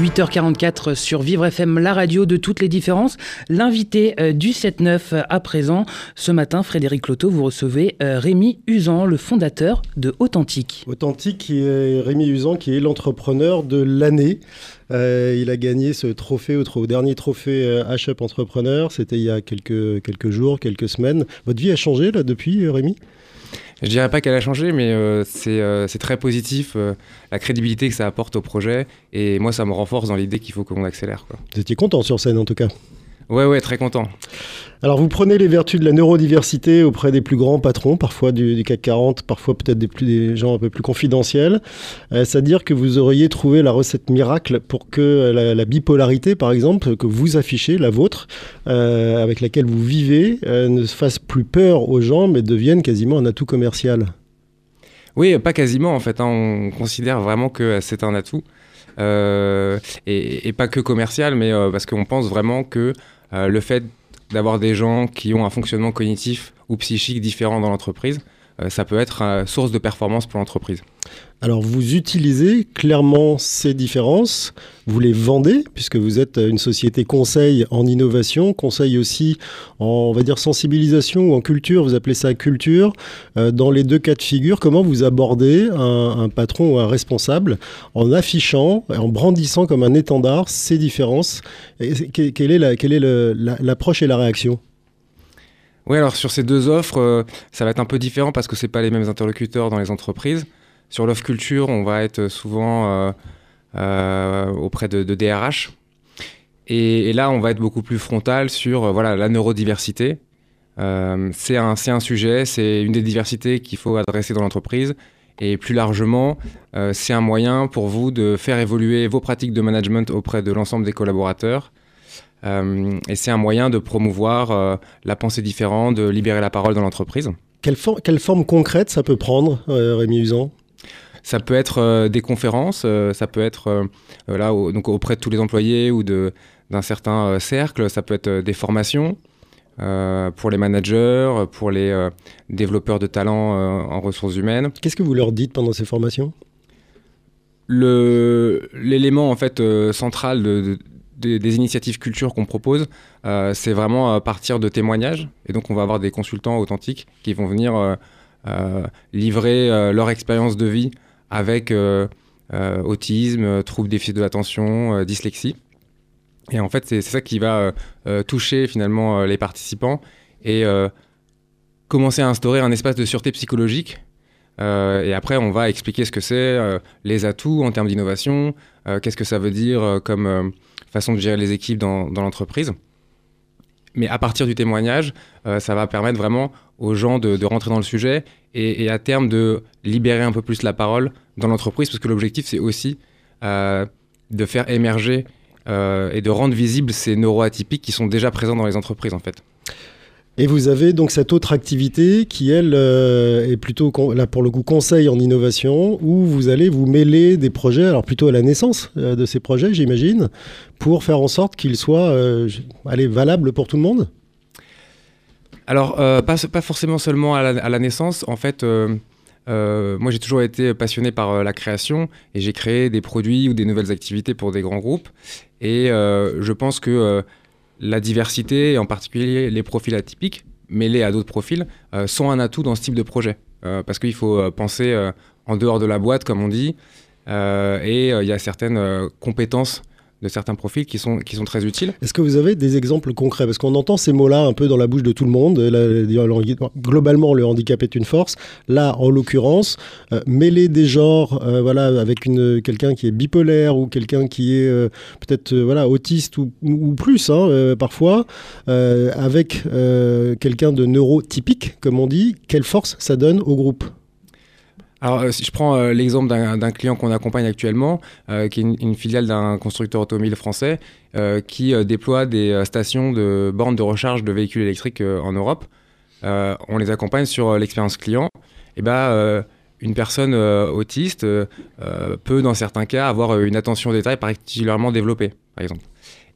8h44 sur Vivre FM, la radio de toutes les différences. L'invité euh, du 7-9 à présent, ce matin, Frédéric Loto, vous recevez euh, Rémi Usan, le fondateur de Authentique. Authentique, Rémi Usan, qui est l'entrepreneur de l'année. Euh, il a gagné ce trophée au, dernier trophée H-Up Entrepreneur. C'était il y a quelques, quelques jours, quelques semaines. Votre vie a changé là depuis, Rémi? Je dirais pas qu'elle a changé, mais euh, euh, c'est très positif, euh, la crédibilité que ça apporte au projet. Et moi, ça me renforce dans l'idée qu'il faut qu'on accélère. Quoi. Vous étiez content sur scène en tout cas Ouais, ouais, très content. Alors, vous prenez les vertus de la neurodiversité auprès des plus grands patrons, parfois du, CAC 40, parfois peut-être des, des gens un peu plus confidentiels. C'est-à-dire que vous auriez trouvé la recette miracle pour que la, bipolarité, par exemple, que vous affichez, la vôtre, avec laquelle vous vivez, ne fasse plus peur aux gens, mais devienne quasiment un atout commercial. Oui, pas quasiment en fait. Hein. On considère vraiment que c'est un atout. Euh, et, pas que commercial, mais euh, parce qu'on pense vraiment que euh, le fait d'avoir des gens qui ont un fonctionnement cognitif ou psychique différent dans l'entreprise, ça peut être source de performance pour l'entreprise. Alors vous utilisez clairement ces différences, vous les vendez puisque vous êtes une société conseil en innovation, conseil aussi en on va dire sensibilisation ou en culture, vous appelez ça culture. Euh, dans les deux cas de figure, comment vous abordez un, patron ou un responsable en affichant, en brandissant comme un étendard ces différences? Quelle est l'approche et la réaction? Oui, alors sur ces deux offres, euh, ça va être un peu différent parce que ce pas les mêmes interlocuteurs dans les entreprises. Sur l'offre culture, on va être souvent euh, euh, auprès de, DRH. Et, là, on va être beaucoup plus frontal sur voilà, la neurodiversité. c'est un, sujet, c'est une des diversités qu'il faut adresser dans l'entreprise. Et plus largement, c'est un moyen pour vous de faire évoluer vos pratiques de management auprès de l'ensemble des collaborateurs. Et c'est un moyen de promouvoir la pensée différente, de libérer la parole dans l'entreprise. Quelle, quelle, forme concrète ça peut prendre, Rémi Usan? Ça peut être euh, des conférences, euh, ça peut être euh, là donc auprès de tous les employés ou d'un certain cercle, ça peut être des formations. pour les managers, pour les développeurs de talents en ressources humaines. Qu'est-ce que vous leur dites pendant ces formations? L'élément en fait central de, des initiatives culture qu'on propose, c'est vraiment à partir de témoignages. Et donc on va avoir des consultants authentiques qui vont venir livrer leur expérience de vie avec euh, euh, autisme, troubles déficit de l'attention, euh, dyslexie. Et en fait, c'est ça qui va toucher finalement les participants et commencer à instaurer un espace de sûreté psychologique. et après, on va expliquer ce que c'est, les atouts en termes d'innovation, qu'est-ce que ça veut dire comme façon de gérer les équipes dans, l'entreprise. Mais à partir du témoignage, ça va permettre vraiment aux gens de, rentrer dans le sujet et, à terme de libérer un peu plus la parole dans l'entreprise, parce que l'objectif, c'est aussi euh, de faire émerger euh, et de rendre visibles ces neuroatypiques qui sont déjà présents dans les entreprises, en fait. Et vous avez donc cette autre activité qui, elle, euh, est plutôt, là pour le coup, conseil en innovation, où vous allez vous mêler des projets, alors plutôt à la naissance de ces projets, j'imagine, pour faire en sorte qu'ils soient allez, valables pour tout le monde? Alors, pas, pas, forcément seulement à la, naissance. En fait, euh, moi, j'ai toujours été passionné par euh, la création et j'ai créé des produits ou des nouvelles activités pour des grands groupes. Et euh, je pense que la diversité, et en particulier les profils atypiques, mêlés à d'autres profils, sont un atout dans ce type de projet. parce qu'il faut penser en dehors de la boîte, comme on dit, et il y a certaines compétences de certains profils qui sont, très utiles. Est-ce que vous avez des exemples concrets? Parce qu'on entend ces mots-là un peu dans la bouche de tout le monde. globalement, le handicap est une force. Là, en l'occurrence, euh, mêler des genres, euh, voilà, avec quelqu'un qui est bipolaire ou quelqu'un qui est euh, peut-être autiste ou, ou plus, hein, parfois, avec quelqu'un de neurotypique, comme on dit, quelle force ça donne au groupe? Alors, euh, si je prends euh, l'exemple d'un client qu'on accompagne actuellement, euh, qui est une, filiale d'un constructeur automobile français, qui déploie des stations de bornes de recharge de véhicules électriques en Europe, on les accompagne sur l'expérience client. Et bah, une personne autiste peut, dans certains cas, avoir une attention au détail particulièrement développée, par exemple.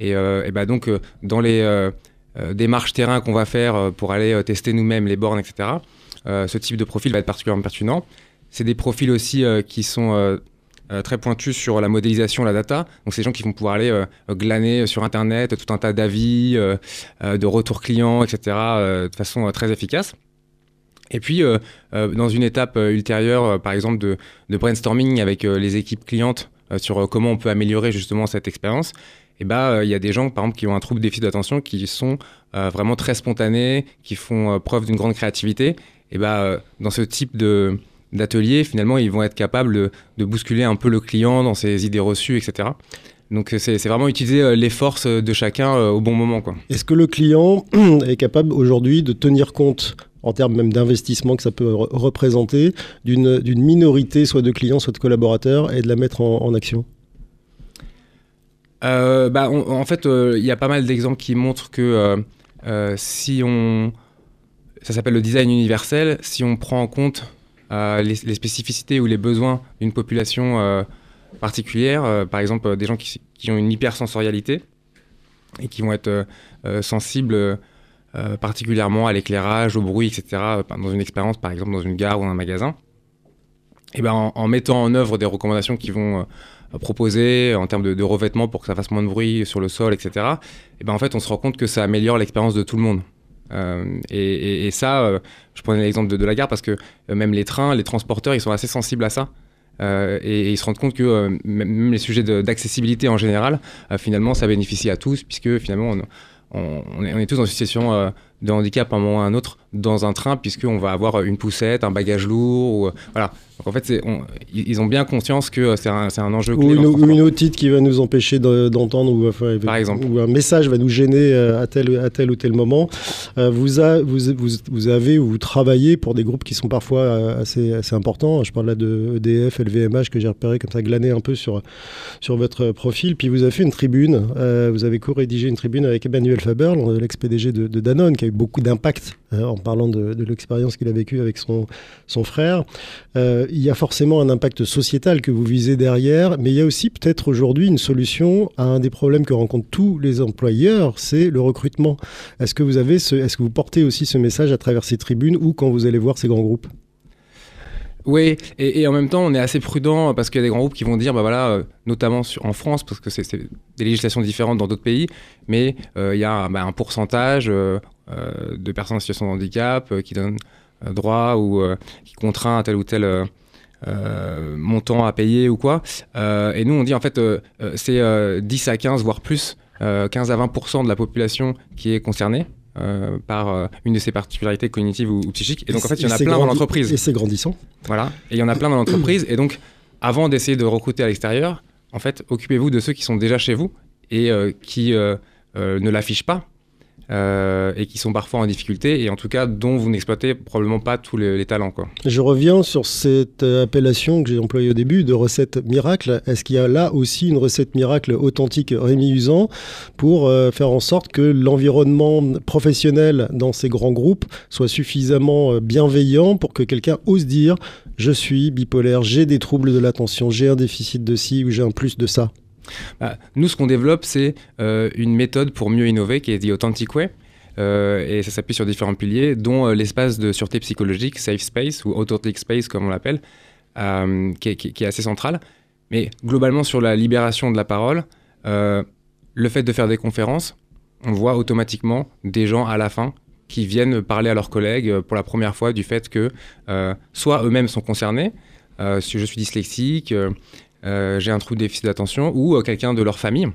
Et bah donc, dans les démarches terrain qu'on va faire pour aller tester nous-mêmes les bornes, etc., ce type de profil va être particulièrement pertinent. C'est des profils aussi qui sont très pointus sur la modélisation, la data. Donc, c'est des gens qui vont pouvoir aller glaner sur Internet tout un tas d'avis, de retours clients, etc., de façon très efficace. Et puis, euh, euh, dans une étape euh, ultérieure, par exemple, de, brainstorming avec les équipes clientes sur comment on peut améliorer justement cette expérience, et eh ben, il y a des gens, par exemple, qui ont un trouble déficit d'attention, qui sont vraiment très spontanés, qui font preuve d'une grande créativité. Et ben, dans ce type de d'atelier, finalement, ils vont être capables de, bousculer un peu le client dans ses idées reçues, etc. Donc c'est vraiment utiliser les forces de chacun au bon moment. Est-ce que le client est capable aujourd'hui de tenir compte en termes même d'investissement que ça peut représenter, d'une minorité, soit de clients, soit de collaborateurs, et de la mettre en, action? Euh, bah, En fait, euh, il y a pas mal d'exemples qui montrent que euh, si on... Ça s'appelle le design universel. Si on prend en compte les, spécificités ou les besoins d'une population particulière, par exemple des gens qui, ont une hypersensorialité et qui vont être sensibles euh, particulièrement à l'éclairage, au bruit, etc., euh, dans une expérience, par exemple, dans une gare ou un magasin, et ben, en, mettant en œuvre des recommandations qui vont euh, proposer en termes de, revêtement pour que ça fasse moins de bruit sur le sol, etc., et ben, en fait, on se rend compte que ça améliore l'expérience de tout le monde. Et, ça, je prenais l'exemple de, la gare parce que même les trains, les transporteurs, ils sont assez sensibles à ça. et, ils se rendent compte que même les sujets d'accessibilité en général, finalement, ça bénéficie à tous, puisque finalement, on, on, est, tous une situation euh, de handicap à un moment ou à un autre dans un train, puisqu'on va avoir une poussette, un bagage lourd. Ou, euh, voilà. Donc en fait, ils ont bien conscience que euh, c'est un, un, enjeu clé. Ou une, otite qui va nous empêcher d'entendre, ou, Par exemple. ou un message va nous gêner à tel, à tel ou tel moment. vous, a, vous, vous, avez ou vous travaillez pour des groupes qui sont parfois assez, assez importants. Je parle là de EDF, LVMH, que j'ai repéré comme ça, glané un peu sur, sur votre profil. Puis vous avez fait une tribune, vous avez co-rédigé une tribune avec Emmanuel Faber, l'ex-PDG de, de Danone, qui a eu beaucoup d'impact euh, en parlant de, l'expérience qu'il a vécue avec son, son frère. Euh, il y a forcément un impact sociétal que vous visez derrière, mais il y a aussi peut-être aujourd'hui une solution à un des problèmes que rencontrent tous les employeurs, c'est le recrutement. Est-ce que est-ce que vous portez aussi ce message à travers ces tribunes ou quand vous allez voir ces grands groupes? Oui, et, en même temps, on est assez prudent parce qu'il y a des grands groupes qui vont dire, bah voilà, euh, notamment en France, parce que c'est des législations différentes dans d'autres pays, mais il y a bah, un pourcentage euh, de personnes en situation de handicap euh, qui donnent euh, droit ou qui contraint à tel ou tel montant à payer ou quoi. et nous, on dit en fait, c'est 10 à 15, voire plus, 15 à 20% de la population qui est concernée. Par une de ces particularités cognitives ou, psychiques. Et donc, en fait, il y en a plein dans l'entreprise. Et c'est grandissant. Voilà. Et il y en a plein dans l'entreprise. Et donc, avant d'essayer de recruter à l'extérieur, en fait, occupez-vous de ceux qui sont déjà chez vous et qui ne l'affichent pas euh, et qui sont parfois en difficulté et en tout cas dont vous n'exploitez probablement pas tous les, talents. Je reviens sur cette appellation que j'ai employée au début de recette miracle. Est-ce qu'il y a là aussi une recette miracle authentique Rémi Usan pour euh, faire en sorte que l'environnement professionnel dans ces grands groupes soit suffisamment euh, bienveillant pour que quelqu'un ose dire je suis bipolaire, j'ai des troubles de l'attention, j'ai un déficit de ci ou j'ai un plus de ça? Bah, nous, ce qu'on développe, c'est euh, une méthode pour mieux innover qui est The Authentic Way. Euh, et ça s'appuie sur différents piliers, dont euh, l'espace de sûreté psychologique, Safe Space, ou Authentic Space, comme on l'appelle, qui, est assez central. Mais globalement, sur la libération de la parole, le fait de faire des conférences, on voit automatiquement des gens à la fin qui viennent parler à leurs collègues pour la première fois du fait que soit eux-mêmes sont concernés, si je suis dyslexique, euh, j'ai un trou de déficit d'attention, ou euh, quelqu'un de leur famille.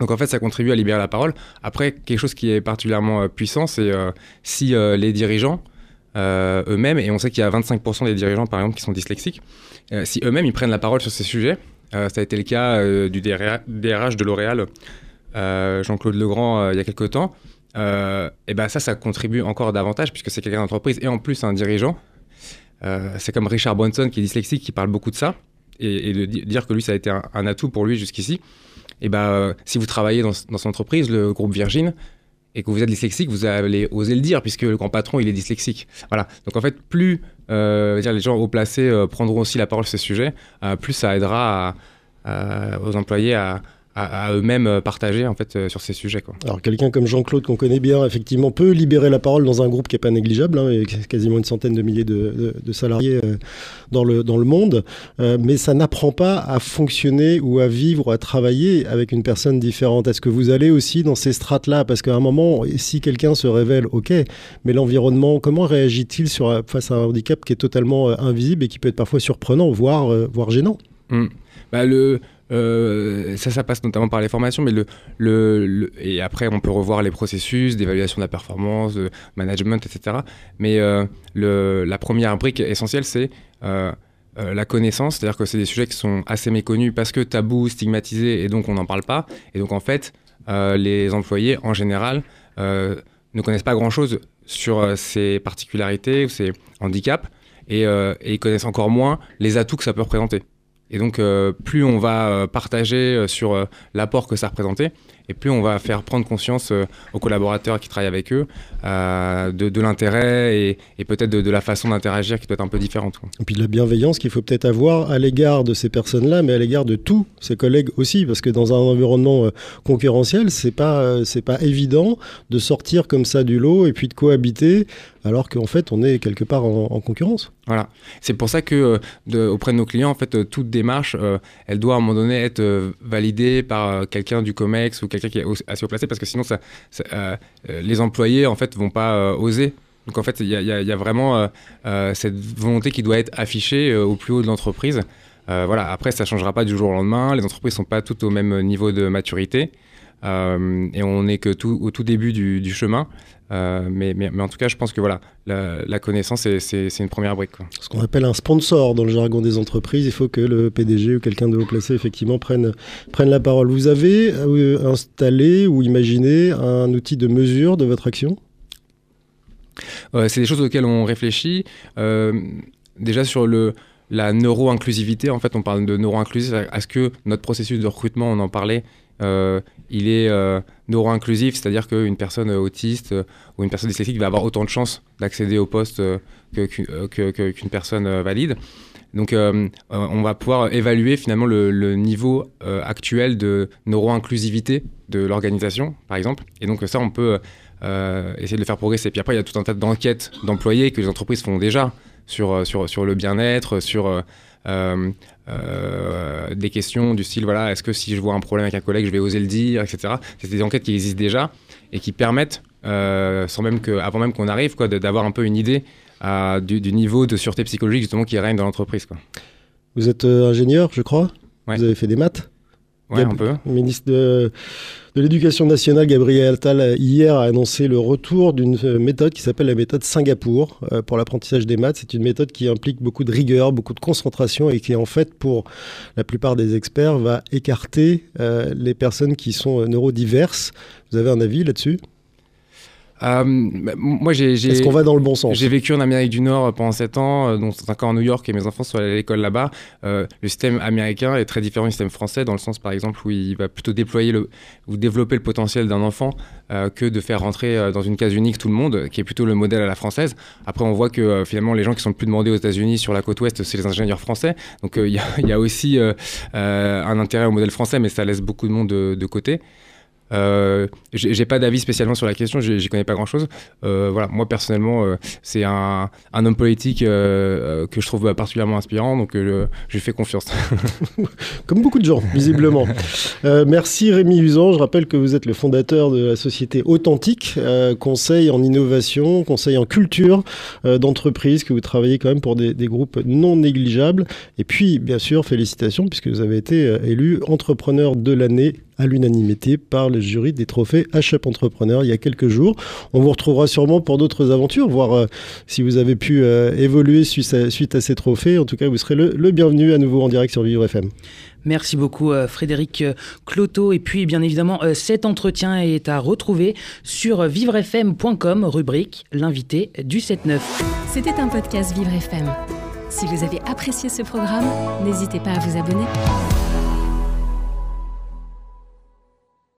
Donc en fait, ça contribue à libérer la parole. Après, quelque chose qui est particulièrement euh, puissant, c'est si les dirigeants eux-mêmes, et on sait qu'il y a 25% des dirigeants par exemple qui sont dyslexiques, si eux-mêmes ils prennent la parole sur ces sujets, ça a été le cas du DRH de L'Oréal, Jean-Claude Legrand, il y a quelques temps, et ben ça, ça contribue encore davantage puisque c'est quelqu'un d'entreprise et en plus un dirigeant. c'est comme Richard Branson qui est dyslexique, qui parle beaucoup de ça et, de dire que lui, ça a été un, atout pour lui jusqu'ici, et ben, si vous travaillez dans, dans, son entreprise, le groupe Virgin, et que vous êtes dyslexique, vous allez oser le dire puisque le grand patron il est dyslexique. Voilà. Donc en fait, plus euh, les gens haut placés euh, prendront aussi la parole sur ces sujets, euh, plus ça aidera aux employés à, à- à eux-mêmes euh, partager en fait euh, sur ces sujets. Quoi. Alors quelqu'un comme Jean-Claude qu'on connaît bien, effectivement, peut libérer la parole dans un groupe qui n'est pas négligeable, hein, avec quasiment une centaine de milliers de, de- de salariés euh, dans, le, dans le monde, Euh, mais ça n'apprend pas à fonctionner ou à vivre ou à travailler avec une personne différente. Est-ce que vous allez aussi dans ces strates-là? Parce qu'à un moment, si quelqu'un se révèle, ok, mais l'environnement, comment réagit-il sur, face à un handicap qui est totalement euh, invisible et qui peut être parfois surprenant, voire, voire gênant? Mm. Bah, le, euh, ça, ça passe notamment par les formations, mais le, le, et après on peut revoir les processus d'évaluation de la performance, de management, etc. Mais euh, le, la première brique essentielle, c'est euh, la connaissance, c'est-à-dire que c'est des sujets qui sont assez méconnus parce que tabous, stigmatisés, et donc on n'en parle pas. Et donc en fait, les employés en général ne connaissent pas grand-chose sur ces particularités ou ces handicaps, et, et ils connaissent encore moins les atouts que ça peut représenter. Et donc, euh, plus on va euh, partager euh, sur l'apport que ça représentait, et plus on va faire prendre conscience euh, aux collaborateurs qui travaillent avec eux euh, de, de l'intérêt et, et peut-être de, de la façon d'interagir qui doit être un peu différente. quoi. Et puis de la bienveillance qu'il faut peut-être avoir à l'égard de ces personnes-là, mais à l'égard de tous ses collègues aussi, parce que dans un environnement euh, concurrentiel, c'est pas c'est pas évident de sortir comme ça du lot et puis de cohabiter, alors qu'en fait on est quelque part en, en concurrence. Voilà. C'est pour ça que de- auprès de nos clients, en fait, toute démarche, elle doit à un moment donné être validée par quelqu'un du Comex ou quelqu'un qui est assez haut placé, parce que sinon, ça, euh, euh, les employés en fait vont pas euh, oser. Donc en fait, il y a, vraiment cette volonté qui doit être affichée au plus haut de l'entreprise. Voilà. Après, ça changera pas du jour au lendemain. Les entreprises sont pas toutes au même niveau de maturité. Et on n'est que tout, au tout début du chemin. Euh, mais, mais, mais en tout cas, je pense que voilà, la, la connaissance, c'est- une première brique. quoi. Ce qu'on appelle un sponsor dans le jargon des entreprises, il faut que le PDG ou quelqu'un de haut placé effectivement prenne, prenne la parole. Vous avez euh, installé ou imaginé un outil de mesure de votre action? Euh, c'est des choses auxquelles on réfléchit. Déjà sur le, la neuro-inclusivité, en fait, on parle de neuro-inclusif. Est-ce que notre processus de recrutement, on en parlait, il est neuro-inclusif, c'est-à-dire qu'une personne autiste euh, ou une personne dyslexique va avoir autant de chances d'accéder au poste euh, qu'une euh, que- personne euh, valide. Donc, euh, euh, on va pouvoir évaluer finalement le, niveau euh, actuel de neuro-inclusivité de l'organisation, par exemple. Et donc, ça, on peut euh, essayer de le faire progresser. Puis après, il y a tout un tas d'enquêtes d'employés que les entreprises font déjà sur, euh, sur, sur le bien-être, sur euh, euh, des questions du style voilà, est-ce que si je vois un problème avec un collègue, je vais oser le dire, etc. C'est des enquêtes qui existent déjà et qui permettent, euh, sans même que, avant même qu'on arrive, quoi, d'avoir un peu une idée du, du niveau de sûreté psychologique justement qui règne dans l'entreprise. Quoi. Vous êtes ingénieur, je crois? Ouais. Vous avez fait des maths? Ouais, Gab- un peu. Le ministre de, de l'Éducation nationale, Gabriel Attal, hier a annoncé le retour d'une euh, méthode qui s'appelle la méthode Singapour euh, pour l'apprentissage des maths. C'est une méthode qui implique beaucoup de rigueur, beaucoup de concentration et qui, en fait, pour la plupart des experts, va écarter euh, les personnes qui sont neurodiverses. Vous avez un avis là-dessus? Euh, moi, j'ai. j'ai- Est-ce qu'on va dans le bon sens? J'ai vécu en Amérique du Nord euh, pendant 7 ans, euh, dont 5 ans à New York et mes enfants sont allés à l'école là-bas. Euh, le système américain est très différent du système français dans le sens par exemple où il va plutôt déployer le, ou développer le potentiel d'un enfant euh, que de faire rentrer dans une case unique tout le monde, qui est plutôt le modèle à la française. Après on voit que finalement les gens qui sont le plus demandés aux États-Unis sur la côte ouest, c'est les ingénieurs français. Donc il y, a- il y a aussi un intérêt au modèle français, mais ça laisse beaucoup de monde de, de côté. Euh, j'ai pas d'avis spécialement sur la question, j'y connais pas grand chose. Euh, voilà, moi personnellement, euh, c'est un, homme politique euh, que je trouve particulièrement inspirant, donc je lui fais confiance. Comme beaucoup de gens, visiblement. Merci Rémi Usan. Je rappelle que vous êtes le fondateur de la société Authentique, conseil en innovation, conseil en culture d'entreprise, que vous travaillez quand même pour des, groupes non négligeables. Et puis, bien sûr, félicitations, puisque vous avez été élu entrepreneur de l'année à l'unanimité par le jury des trophées HUP Entrepreneur il y a quelques jours. On vous retrouvera sûrement pour d'autres aventures, voir euh, si vous avez pu euh, évoluer suite à, suite à ces trophées. En tout cas, vous serez le, le bienvenu à nouveau en direct sur Vivre FM. Merci beaucoup euh, Frédéric euh, Cloteau. Et puis bien évidemment, euh, cet entretien est à retrouver sur vivrefm.com, rubrique l'invité du 7-9. C'était un podcast Vivre FM. Si vous avez apprécié ce programme, n'hésitez pas à vous abonner.